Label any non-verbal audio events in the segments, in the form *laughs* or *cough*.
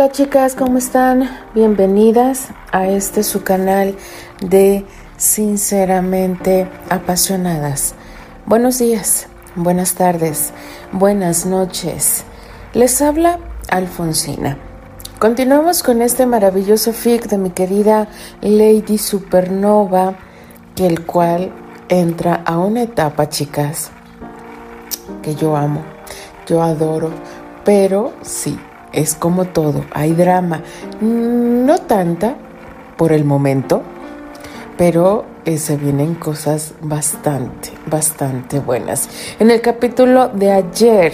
Hola chicas, ¿cómo están? Bienvenidas a este su canal de Sinceramente Apasionadas. Buenos días, buenas tardes, buenas noches. Les habla Alfonsina. Continuamos con este maravilloso fic de mi querida Lady Supernova, que el cual entra a una etapa, chicas, que yo amo, yo adoro, pero sí, es como todo, hay drama, no tanta por el momento, pero eh, se vienen cosas bastante, bastante buenas. En el capítulo de ayer,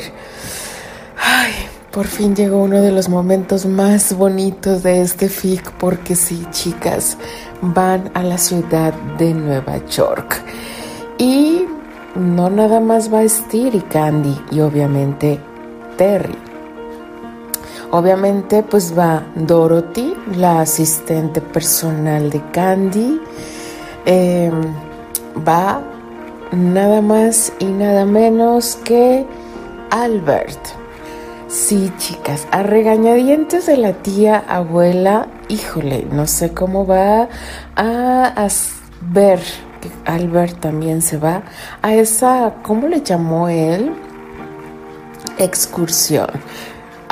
ay, por fin llegó uno de los momentos más bonitos de este fic, porque sí, chicas, van a la ciudad de Nueva York. Y no nada más va y Candy, y obviamente Terry. Obviamente pues va Dorothy, la asistente personal de Candy. Em, va nada más y nada menos que Albert. Sí, chicas, a regañadientes de la tía abuela, híjole, no sé cómo va a, ver que Albert también se va a esa, ¿cómo le llamó él? Excursión.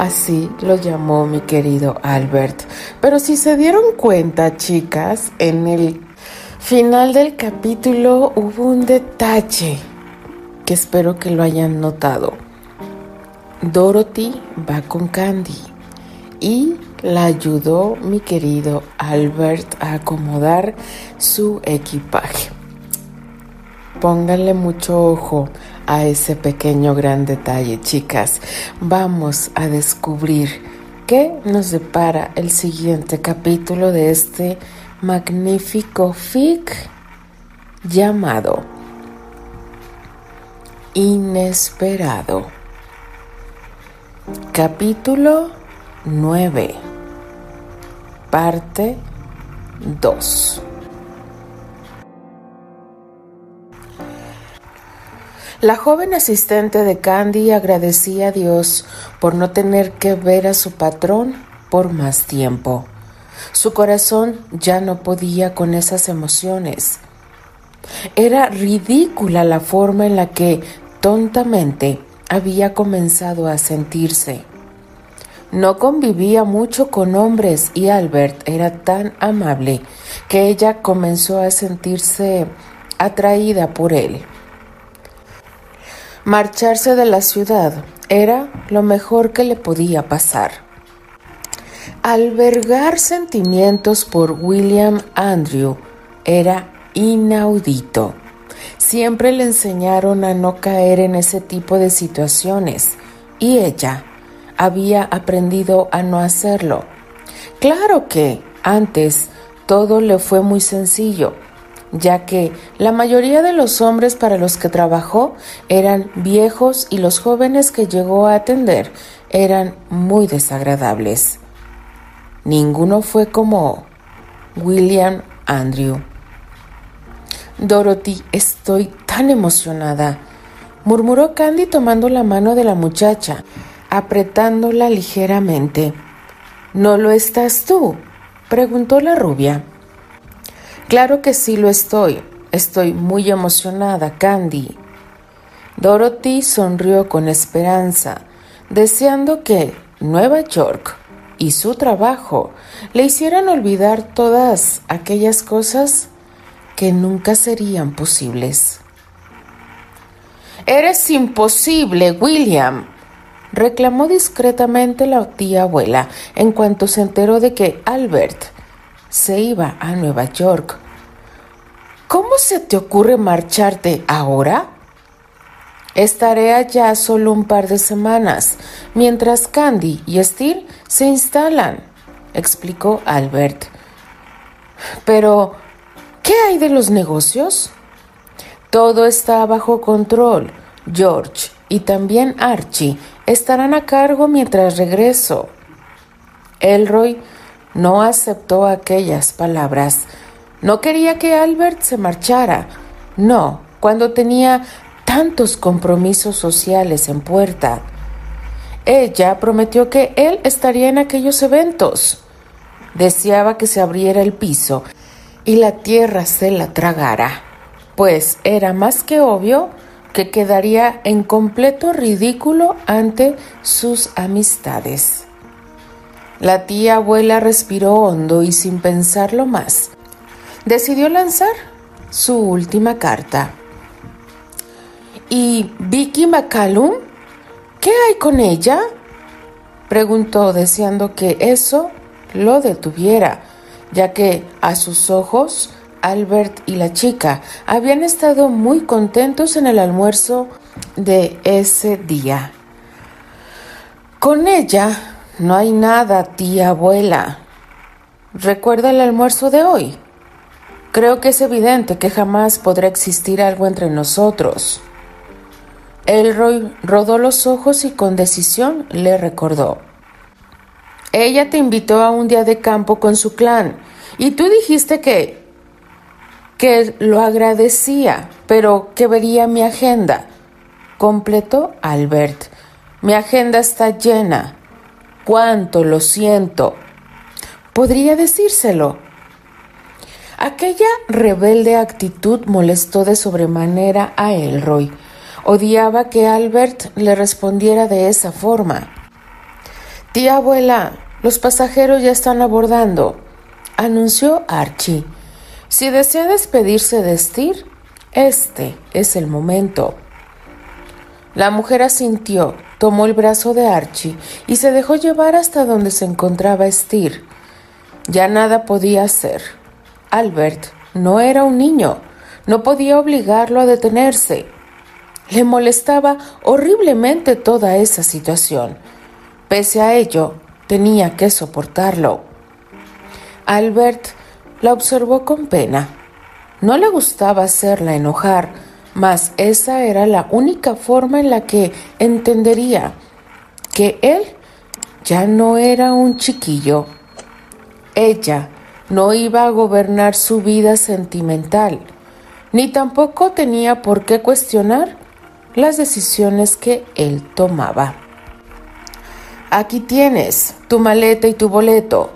Así lo llamó mi querido Albert. Pero si se dieron cuenta, chicas, en el final del capítulo hubo un detalle que espero que lo hayan notado. Dorothy va con Candy y la ayudó mi querido Albert a acomodar su equipaje. Pónganle mucho ojo a ese pequeño gran detalle, chicas. Vamos a descubrir qué nos depara el siguiente capítulo de este magnífico fic llamado Inesperado. Capítulo 9. Parte 2. La joven asistente de Candy agradecía a Dios por no tener que ver a su patrón por más tiempo. Su corazón ya no podía con esas emociones. Era ridícula la forma en la que tontamente había comenzado a sentirse. No convivía mucho con hombres y Albert era tan amable que ella comenzó a sentirse atraída por él. Marcharse de la ciudad era lo mejor que le podía pasar. Albergar sentimientos por William Andrew era inaudito. Siempre le enseñaron a no caer en ese tipo de situaciones y ella había aprendido a no hacerlo. Claro que antes todo le fue muy sencillo ya que la mayoría de los hombres para los que trabajó eran viejos y los jóvenes que llegó a atender eran muy desagradables. Ninguno fue como William Andrew. Dorothy, estoy tan emocionada, murmuró Candy tomando la mano de la muchacha, apretándola ligeramente. ¿No lo estás tú? preguntó la rubia. Claro que sí lo estoy. Estoy muy emocionada, Candy. Dorothy sonrió con esperanza, deseando que Nueva York y su trabajo le hicieran olvidar todas aquellas cosas que nunca serían posibles. Eres imposible, William, reclamó discretamente la tía abuela en cuanto se enteró de que Albert se iba a Nueva York. ¿Cómo se te ocurre marcharte ahora? Estaré allá solo un par de semanas, mientras Candy y Steve se instalan, explicó Albert. Pero, ¿qué hay de los negocios? Todo está bajo control. George y también Archie estarán a cargo mientras regreso. Elroy no aceptó aquellas palabras. No quería que Albert se marchara. No, cuando tenía tantos compromisos sociales en puerta. Ella prometió que él estaría en aquellos eventos. Deseaba que se abriera el piso y la tierra se la tragara, pues era más que obvio que quedaría en completo ridículo ante sus amistades. La tía abuela respiró hondo y sin pensarlo más, decidió lanzar su última carta. ¿Y Vicky McCallum? ¿Qué hay con ella? preguntó deseando que eso lo detuviera, ya que a sus ojos Albert y la chica habían estado muy contentos en el almuerzo de ese día. Con ella no hay nada, tía abuela. ¿Recuerda el almuerzo de hoy? Creo que es evidente que jamás podrá existir algo entre nosotros. Elroy rodó los ojos y con decisión le recordó. Ella te invitó a un día de campo con su clan y tú dijiste que que lo agradecía, pero que vería mi agenda. Completó Albert. Mi agenda está llena. Cuánto lo siento. Podría decírselo. Aquella rebelde actitud molestó de sobremanera a Elroy. Odiaba que Albert le respondiera de esa forma. Tía abuela, los pasajeros ya están abordando, anunció Archie. Si desea despedirse de Steer, este es el momento. La mujer asintió, tomó el brazo de Archie y se dejó llevar hasta donde se encontraba Steer. Ya nada podía hacer. Albert no era un niño, no podía obligarlo a detenerse. Le molestaba horriblemente toda esa situación. Pese a ello, tenía que soportarlo. Albert la observó con pena. No le gustaba hacerla enojar, mas esa era la única forma en la que entendería que él ya no era un chiquillo. Ella no iba a gobernar su vida sentimental, ni tampoco tenía por qué cuestionar las decisiones que él tomaba. Aquí tienes tu maleta y tu boleto,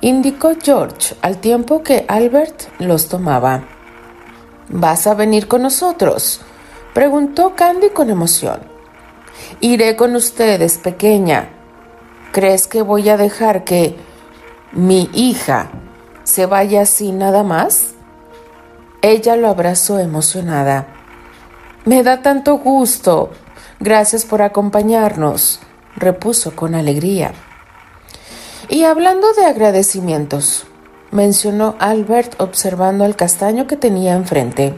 indicó George al tiempo que Albert los tomaba. ¿Vas a venir con nosotros? preguntó Candy con emoción. Iré con ustedes, pequeña. ¿Crees que voy a dejar que mi hija se vaya así nada más? Ella lo abrazó emocionada. Me da tanto gusto. Gracias por acompañarnos, repuso con alegría. Y hablando de agradecimientos, mencionó Albert observando el castaño que tenía enfrente.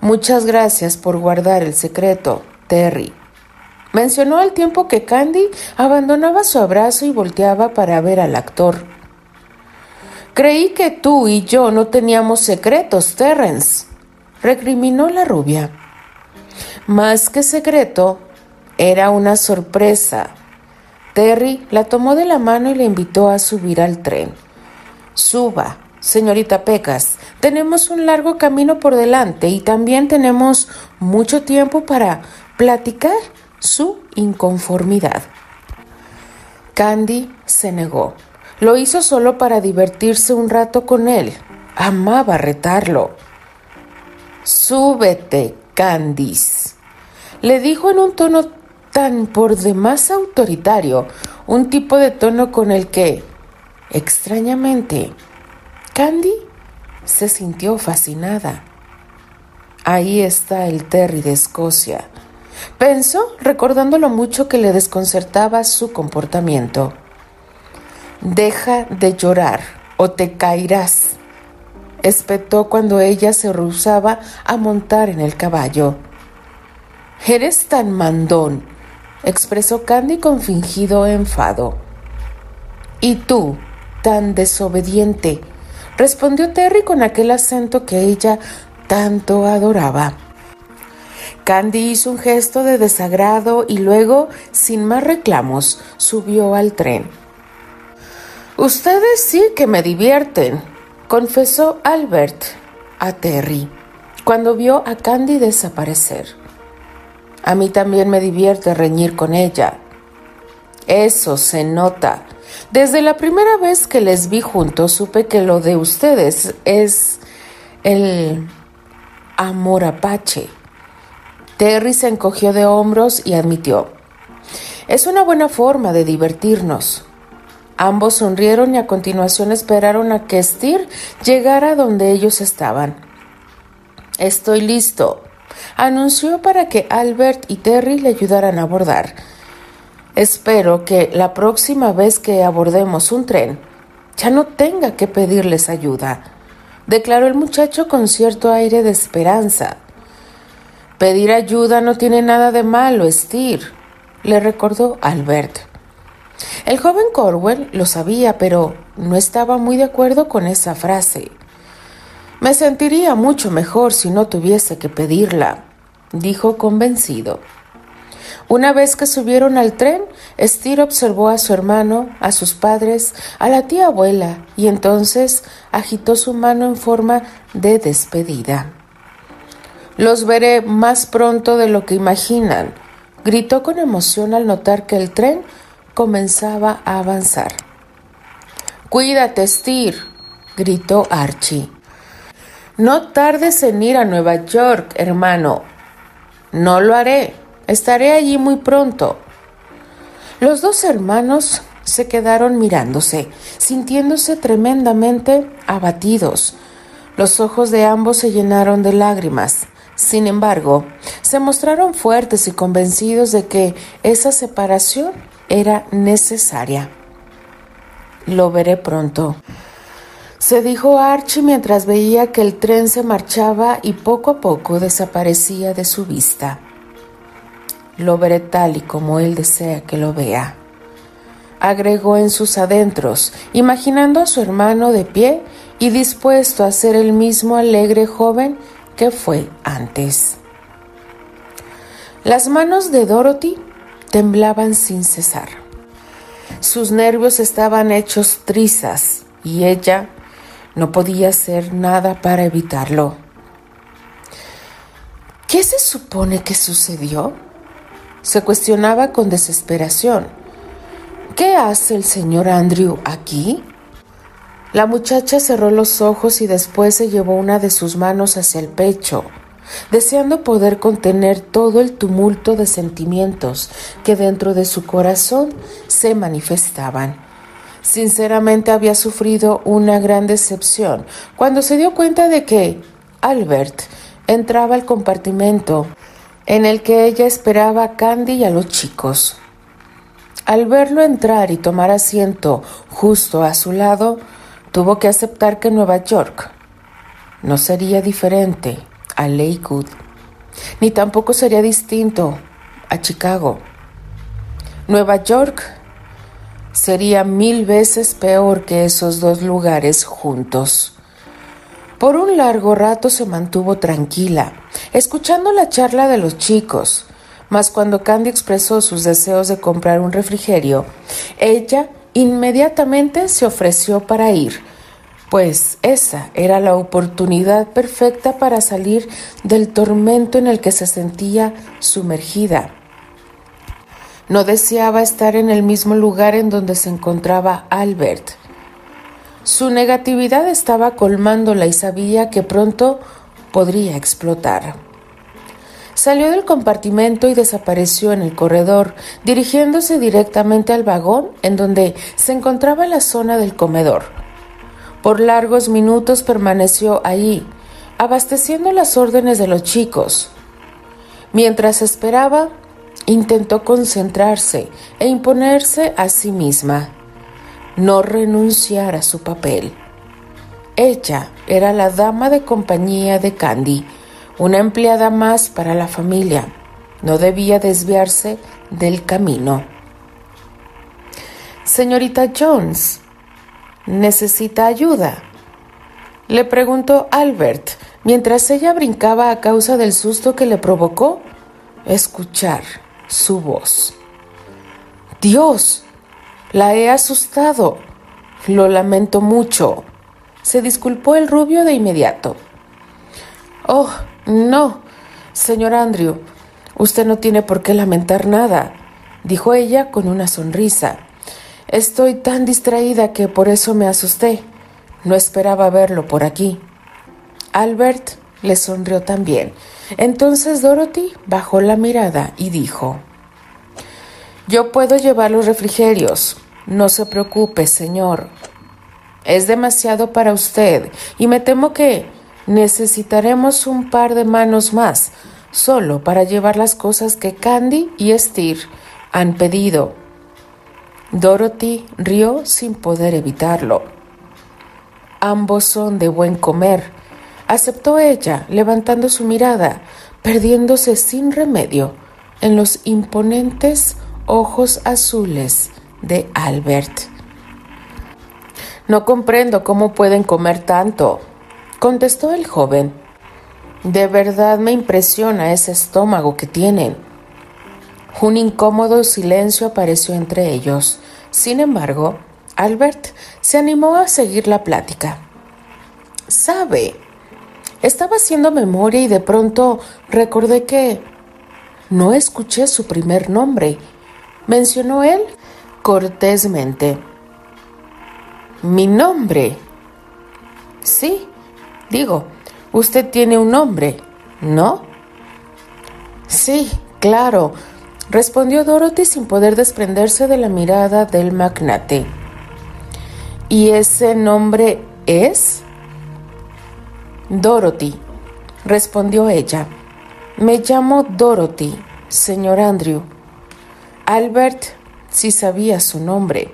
Muchas gracias por guardar el secreto, Terry. Mencionó al tiempo que Candy abandonaba su abrazo y volteaba para ver al actor. Creí que tú y yo no teníamos secretos, Terrence, recriminó la rubia. Más que secreto, era una sorpresa Terry la tomó de la mano y le invitó a subir al tren. Suba, señorita Pecas. Tenemos un largo camino por delante y también tenemos mucho tiempo para platicar su inconformidad. Candy se negó. Lo hizo solo para divertirse un rato con él. Amaba retarlo. Súbete, Candice, le dijo en un tono tan por demás autoritario, un tipo de tono con el que, extrañamente, Candy se sintió fascinada. Ahí está el Terry de Escocia, pensó recordando lo mucho que le desconcertaba su comportamiento. Deja de llorar o te caerás, espetó cuando ella se rehusaba a montar en el caballo. Eres tan mandón expresó Candy con fingido enfado. ¿Y tú, tan desobediente? respondió Terry con aquel acento que ella tanto adoraba. Candy hizo un gesto de desagrado y luego, sin más reclamos, subió al tren. Ustedes sí que me divierten, confesó Albert a Terry cuando vio a Candy desaparecer. A mí también me divierte reñir con ella, Eso se nota. Desde la primera vez que les vi juntos supe que lo de ustedes es el amor apache. Terry se encogió de hombros y admitió, es una buena forma de divertirnos. Ambos sonrieron y a continuación esperaron a que Steer llegara donde ellos estaban. Estoy listo, anunció para que Albert y Terry le ayudaran a abordar. Espero que la próxima vez que abordemos un tren ya no tenga que pedirles ayuda, declaró el muchacho con cierto aire de esperanza. Pedir ayuda no tiene nada de malo, Steer, le recordó Albert. El joven Corwell lo sabía, pero no estaba muy de acuerdo con esa frase. Me sentiría mucho mejor si no tuviese que pedirla, dijo convencido. Una vez que subieron al tren, Steer observó a su hermano, a sus padres, a la tía abuela y entonces agitó su mano en forma de despedida. Los veré más pronto de lo que imaginan, gritó con emoción al notar que el tren comenzaba a avanzar. Cuídate, Steer, gritó Archie. No tardes en ir a Nueva York, hermano. No lo haré. Estaré allí muy pronto. Los dos hermanos se quedaron mirándose, sintiéndose tremendamente abatidos. Los ojos de ambos se llenaron de lágrimas. Sin embargo, se mostraron fuertes y convencidos de que esa separación era necesaria. Lo veré pronto, se dijo Archie mientras veía que el tren se marchaba y poco a poco desaparecía de su vista. Lo veré tal y como él desea que lo vea. Agregó en sus adentros, imaginando a su hermano de pie y dispuesto a ser el mismo alegre joven que fue antes. Las manos de Dorothy temblaban sin cesar. Sus nervios estaban hechos trizas y ella no podía hacer nada para evitarlo. ¿Qué se supone que sucedió? Se cuestionaba con desesperación. ¿Qué hace el señor Andrew aquí? La muchacha cerró los ojos y después se llevó una de sus manos hacia el pecho, deseando poder contener todo el tumulto de sentimientos que dentro de su corazón se manifestaban. Sinceramente había sufrido una gran decepción cuando se dio cuenta de que Albert entraba al compartimento en el que ella esperaba a Candy y a los chicos. Al verlo entrar y tomar asiento justo a su lado, tuvo que aceptar que Nueva York no sería diferente a Lakewood, ni tampoco sería distinto a Chicago. Nueva York sería mil veces peor que esos dos lugares juntos. Por un largo rato se mantuvo tranquila, escuchando la charla de los chicos, mas cuando Candy expresó sus deseos de comprar un refrigerio, ella inmediatamente se ofreció para ir, pues esa era la oportunidad perfecta para salir del tormento en el que se sentía sumergida. No deseaba estar en el mismo lugar en donde se encontraba Albert. Su negatividad estaba colmándola y sabía que pronto podría explotar. Salió del compartimento y desapareció en el corredor, dirigiéndose directamente al vagón en donde se encontraba la zona del comedor. Por largos minutos permaneció allí, abasteciendo las órdenes de los chicos. Mientras esperaba, intentó concentrarse e imponerse a sí misma, no renunciar a su papel. Ella era la dama de compañía de Candy, una empleada más para la familia. No debía desviarse del camino. Señorita Jones, ¿necesita ayuda? Le preguntó Albert mientras ella brincaba a causa del susto que le provocó escuchar su voz. Dios, la he asustado. Lo lamento mucho. Se disculpó el rubio de inmediato. Oh, no, señor Andrew, usted no tiene por qué lamentar nada. dijo ella con una sonrisa. Estoy tan distraída que por eso me asusté. No esperaba verlo por aquí. Albert le sonrió también. Entonces Dorothy bajó la mirada y dijo, Yo puedo llevar los refrigerios. No se preocupe, señor. Es demasiado para usted y me temo que necesitaremos un par de manos más, solo para llevar las cosas que Candy y Steer han pedido. Dorothy rió sin poder evitarlo. Ambos son de buen comer, aceptó ella, levantando su mirada, perdiéndose sin remedio en los imponentes ojos azules de Albert. No comprendo cómo pueden comer tanto, contestó el joven. De verdad me impresiona ese estómago que tienen. Un incómodo silencio apareció entre ellos. Sin embargo, Albert se animó a seguir la plática. ¿Sabe? Estaba haciendo memoria y de pronto recordé que no escuché su primer nombre. Mencionó él cortésmente. Mi nombre. Sí, digo, usted tiene un nombre, ¿no? Sí, claro, respondió Dorothy sin poder desprenderse de la mirada del magnate. ¿Y ese nombre es? Dorothy, respondió ella. Me llamo Dorothy, señor Andrew. Albert sí sabía su nombre.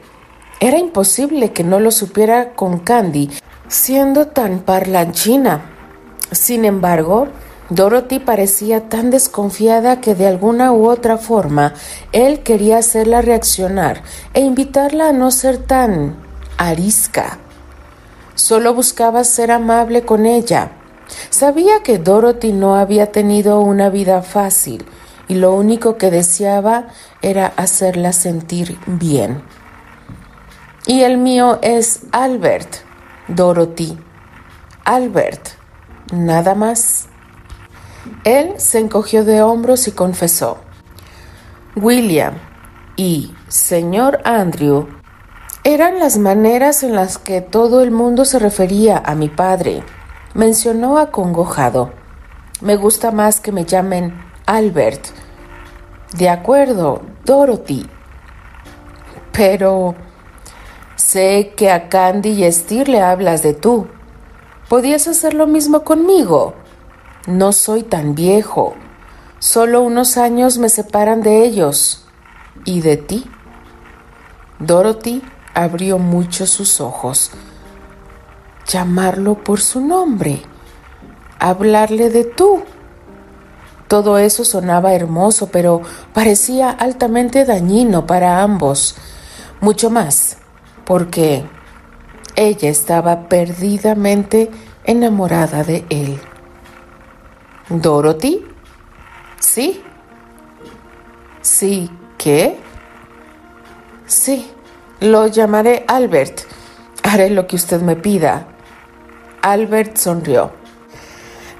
Era imposible que no lo supiera con Candy, siendo tan parlanchina. Sin embargo, Dorothy parecía tan desconfiada que de alguna u otra forma él quería hacerla reaccionar e invitarla a no ser tan arisca. Solo buscaba ser amable con ella. Sabía que Dorothy no había tenido una vida fácil y lo único que deseaba era hacerla sentir bien. Y el mío es Albert, Dorothy. Albert, nada más. Él se encogió de hombros y confesó. William y señor Andrew eran las maneras en las que todo el mundo se refería a mi padre. Mencionó acongojado. Me gusta más que me llamen Albert. De acuerdo, Dorothy. Pero sé que a Candy y Steer le hablas de tú. ¿Podías hacer lo mismo conmigo? No soy tan viejo. Solo unos años me separan de ellos. ¿Y de ti? Dorothy abrió mucho sus ojos. Llamarlo por su nombre. Hablarle de tú. Todo eso sonaba hermoso, pero parecía altamente dañino para ambos. Mucho más, porque ella estaba perdidamente enamorada de él. ¿Dorothy? Sí. ¿Sí qué? Sí, lo llamaré Albert. Haré lo que usted me pida. Albert sonrió.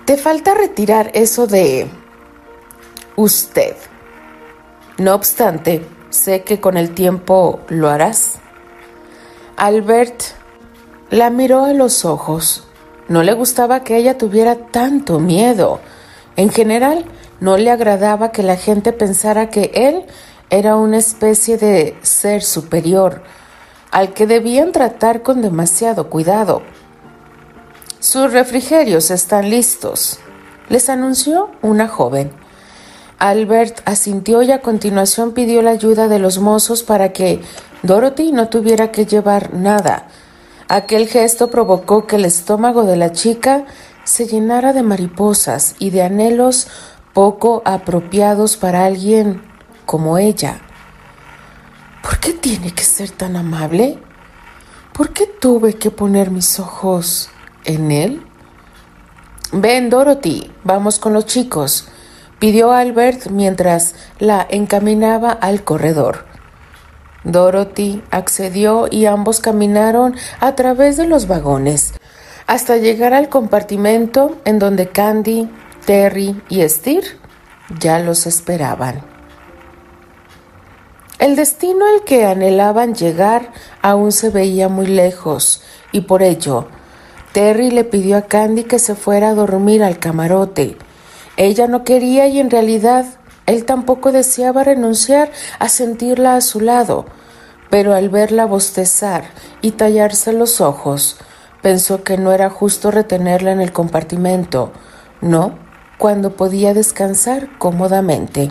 Te falta retirar eso de usted. No obstante, sé que con el tiempo lo harás. Albert la miró a los ojos. No le gustaba que ella tuviera tanto miedo. En general, no le agradaba que la gente pensara que él era una especie de ser superior al que debían tratar con demasiado cuidado. Sus refrigerios están listos, les anunció una joven. Albert asintió y a continuación pidió la ayuda de los mozos para que Dorothy no tuviera que llevar nada. Aquel gesto provocó que el estómago de la chica se llenara de mariposas y de anhelos poco apropiados para alguien como ella. ¿Por qué tiene que ser tan amable? ¿Por qué tuve que poner mis ojos en él? Ven, Dorothy, vamos con los chicos, pidió Albert mientras la encaminaba al corredor. Dorothy accedió y ambos caminaron a través de los vagones hasta llegar al compartimento en donde Candy, Terry y Steer ya los esperaban. El destino al que anhelaban llegar aún se veía muy lejos, y por ello Terry le pidió a Candy que se fuera a dormir al camarote. Ella no quería y en realidad él tampoco deseaba renunciar a sentirla a su lado, pero al verla bostezar y tallarse los ojos, pensó que no era justo retenerla en el compartimento, no cuando podía descansar cómodamente.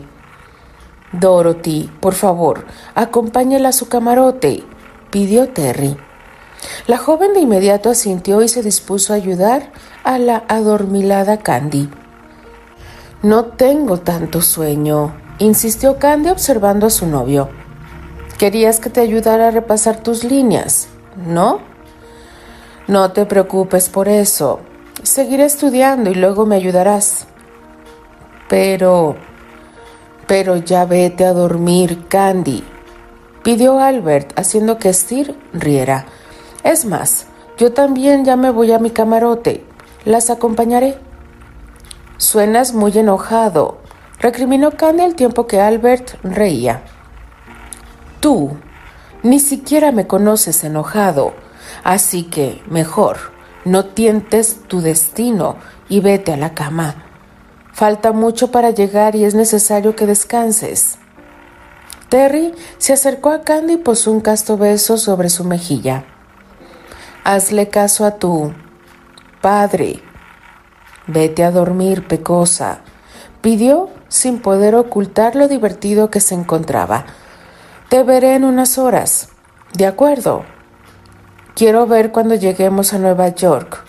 Dorothy, por favor, acompáñala a su camarote, pidió Terry. La joven de inmediato asintió y se dispuso a ayudar a la adormilada Candy. No tengo tanto sueño, insistió Candy observando a su novio. Querías que te ayudara a repasar tus líneas, ¿no? No te preocupes por eso. Seguiré estudiando y luego me ayudarás. Pero pero ya vete a dormir, Candy, pidió Albert, haciendo que Steer riera. Es más, yo también ya me voy a mi camarote. Las acompañaré. Suenas muy enojado, recriminó Candy al tiempo que Albert reía. Tú ni siquiera me conoces enojado, así que mejor no tientes tu destino y vete a la cama. Falta mucho para llegar y es necesario que descanses. Terry se acercó a Candy y posó un casto beso sobre su mejilla. Hazle caso a tu padre. Vete a dormir, pecosa, pidió sin poder ocultar lo divertido que se encontraba. Te veré en unas horas. De acuerdo. Quiero ver cuando lleguemos a Nueva York.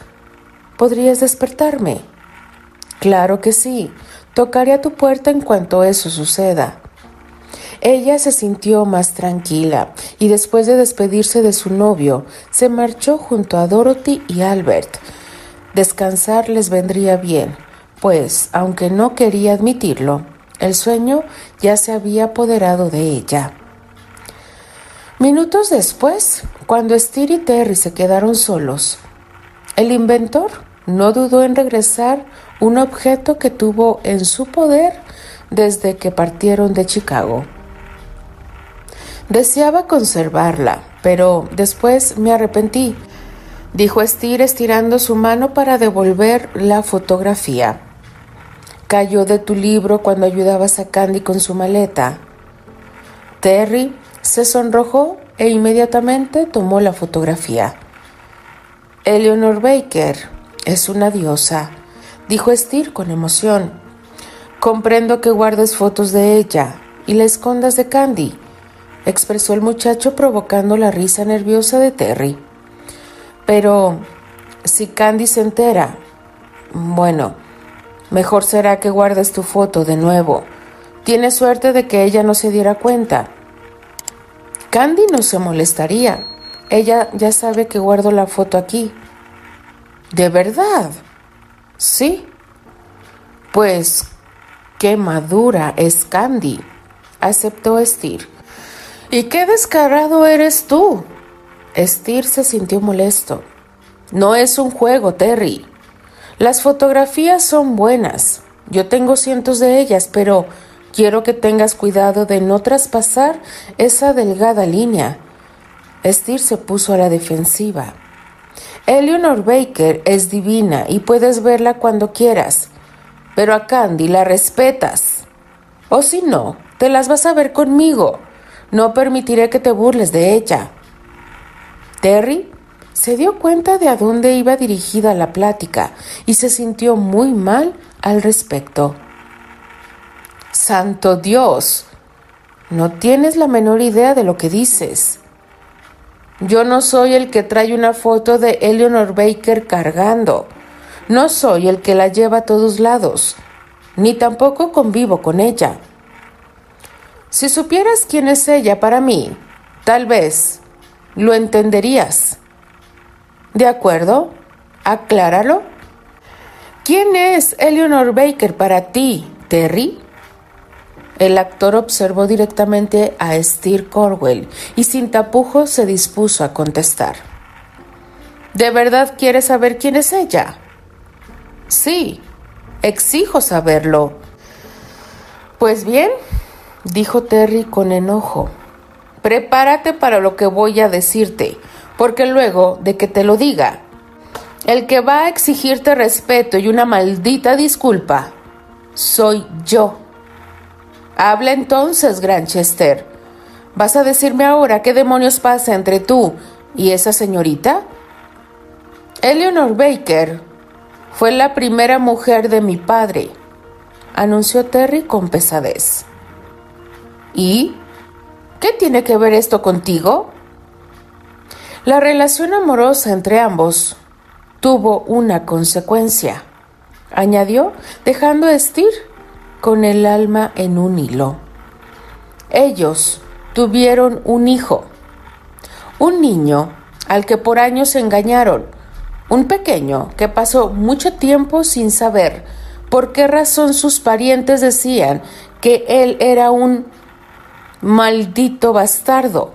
¿Podrías despertarme? Claro que sí. Tocaré a tu puerta en cuanto eso suceda. Ella se sintió más tranquila y después de despedirse de su novio, se marchó junto a Dorothy y Albert. Descansar les vendría bien, pues, aunque no quería admitirlo, el sueño ya se había apoderado de ella. Minutos después, cuando Steer y Terry se quedaron solos, el inventor no dudó en regresar un objeto que tuvo en su poder desde que partieron de Chicago. Deseaba conservarla, pero después me arrepentí, dijo Steer estirando su mano para devolver la fotografía. Cayó de tu libro cuando ayudabas a Candy con su maleta. Terry se sonrojó e inmediatamente tomó la fotografía. Eleanor Baker es una diosa, dijo Steer con emoción. Comprendo que guardes fotos de ella y la escondas de Candy, expresó el muchacho provocando la risa nerviosa de Terry. Pero si Candy se entera, bueno, mejor será que guardes tu foto de nuevo. Tienes suerte de que ella no se diera cuenta. Candy no se molestaría. Ella ya sabe que guardo la foto aquí. ¿De verdad? Sí. Pues qué madura es Candy, aceptó Steer. ¿Y qué descarado eres tú? Steer se sintió molesto. No es un juego, Terry. Las fotografías son buenas. Yo tengo cientos de ellas, pero quiero que tengas cuidado de no traspasar esa delgada línea. Steer se puso a la defensiva. Eleanor Baker es divina y puedes verla cuando quieras, pero a Candy la respetas. O si no, te las vas a ver conmigo. No permitiré que te burles de ella. Terry se dio cuenta de a dónde iba dirigida la plática y se sintió muy mal al respecto. Santo Dios, no tienes la menor idea de lo que dices. Yo no soy el que trae una foto de Eleanor Baker cargando. No soy el que la lleva a todos lados, ni tampoco convivo con ella. Si supieras quién es ella para mí, tal vez lo entenderías. ¿De acuerdo? Acláralo. ¿Quién es Eleanor Baker para ti, Terry? El actor observó directamente a Steer Corwell y sin tapujos se dispuso a contestar. ¿De verdad quieres saber quién es ella? Sí, exijo saberlo. Pues bien, dijo Terry con enojo, prepárate para lo que voy a decirte, porque luego de que te lo diga, el que va a exigirte respeto y una maldita disculpa, soy yo. Habla entonces, Granchester. ¿Vas a decirme ahora qué demonios pasa entre tú y esa señorita? Eleanor Baker fue la primera mujer de mi padre, anunció Terry con pesadez. ¿Y qué tiene que ver esto contigo? La relación amorosa entre ambos tuvo una consecuencia, añadió, dejando a con el alma en un hilo. Ellos tuvieron un hijo, un niño al que por años engañaron, un pequeño que pasó mucho tiempo sin saber por qué razón sus parientes decían que él era un maldito bastardo.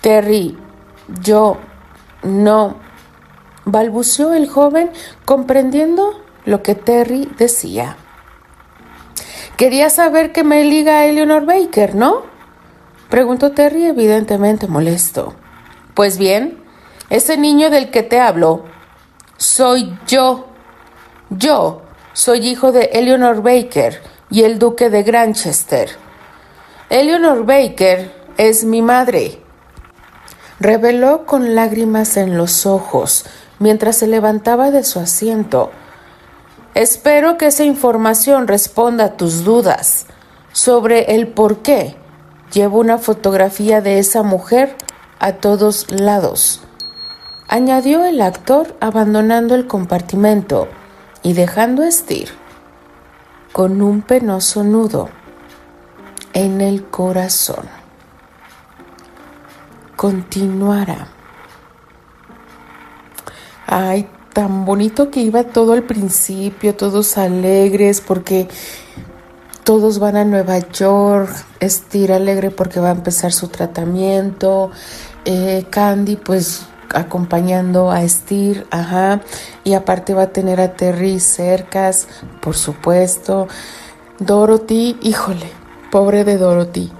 Terry, yo no, balbuceó el joven comprendiendo lo que Terry decía. Quería saber qué me liga a Eleanor Baker, ¿no? Preguntó Terry evidentemente molesto. Pues bien, ese niño del que te hablo soy yo. Yo soy hijo de Eleanor Baker y el duque de Granchester. Eleanor Baker es mi madre. Reveló con lágrimas en los ojos mientras se levantaba de su asiento Espero que esa información responda a tus dudas sobre el por qué llevo una fotografía de esa mujer a todos lados. Añadió el actor abandonando el compartimento y dejando a con un penoso nudo en el corazón. Continuará. Ay, tan bonito que iba todo al principio, todos alegres porque todos van a Nueva York, Estira alegre porque va a empezar su tratamiento, eh, Candy pues acompañando a Estir, ajá, y aparte va a tener a Terry cercas, por supuesto. Dorothy, híjole, pobre de Dorothy.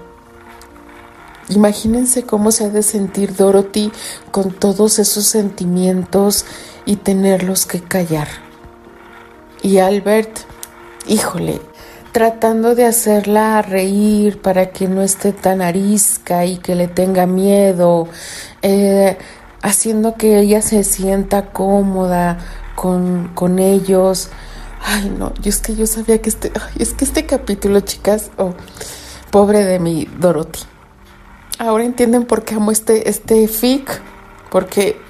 Imagínense cómo se ha de sentir Dorothy con todos esos sentimientos y tenerlos que callar. Y Albert, híjole, tratando de hacerla reír para que no esté tan arisca y que le tenga miedo, eh, haciendo que ella se sienta cómoda con, con ellos. Ay, no, yo es que yo sabía que este, es que este capítulo, chicas, oh, pobre de mi Dorothy. Ahora entienden por qué amo este, este fic, porque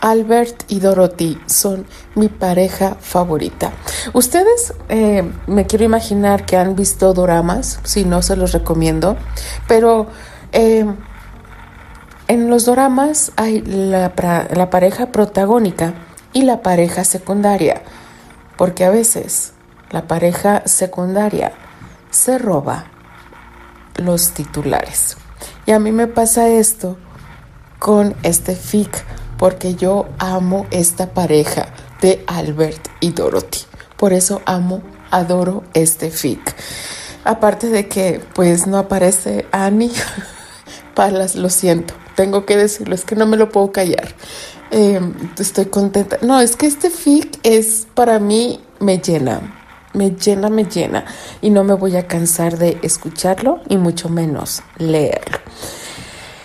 Albert y Dorothy son mi pareja favorita. Ustedes eh, me quiero imaginar que han visto doramas, si no se los recomiendo, pero eh, en los doramas hay la, la pareja protagónica y la pareja secundaria, porque a veces la pareja secundaria se roba los titulares. Y a mí me pasa esto con este fic porque yo amo esta pareja de Albert y Dorothy. Por eso amo, adoro este fic. Aparte de que pues no aparece Annie, *laughs* Palas, lo siento, tengo que decirlo, es que no me lo puedo callar. Em, estoy contenta. No, es que este fic es para mí, me llena, me llena, me llena. Y no me voy a cansar de escucharlo y mucho menos leerlo.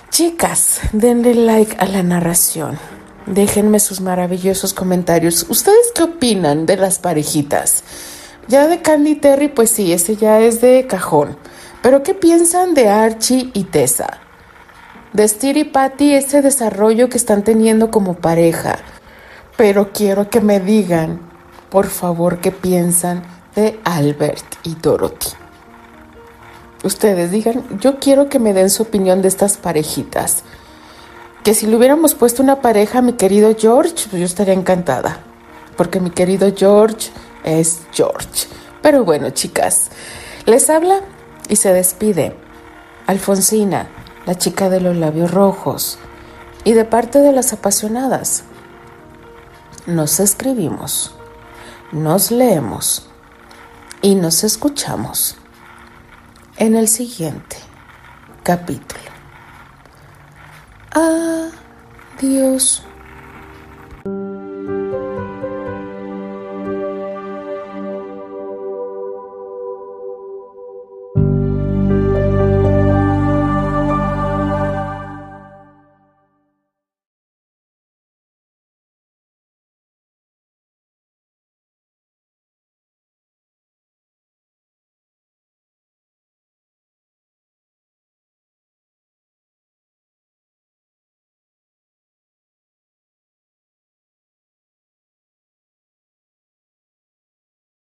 Chicas, denle like a la narración. Déjenme sus maravillosos comentarios. ¿Ustedes qué opinan de las parejitas? Ya de Candy Terry, pues sí, ese ya es de cajón. Pero ¿qué piensan de Archie y Tessa? De Steer y Patty, ese desarrollo que están teniendo como pareja. Pero quiero que me digan, por favor, qué piensan de Albert y Dorothy ustedes digan, yo quiero que me den su opinión de estas parejitas. Que si le hubiéramos puesto una pareja a mi querido George, pues yo estaría encantada. Porque mi querido George es George. Pero bueno, chicas, les habla y se despide Alfonsina, la chica de los labios rojos. Y de parte de las apasionadas, nos escribimos, nos leemos y nos escuchamos en el siguiente capítulo. Adiós.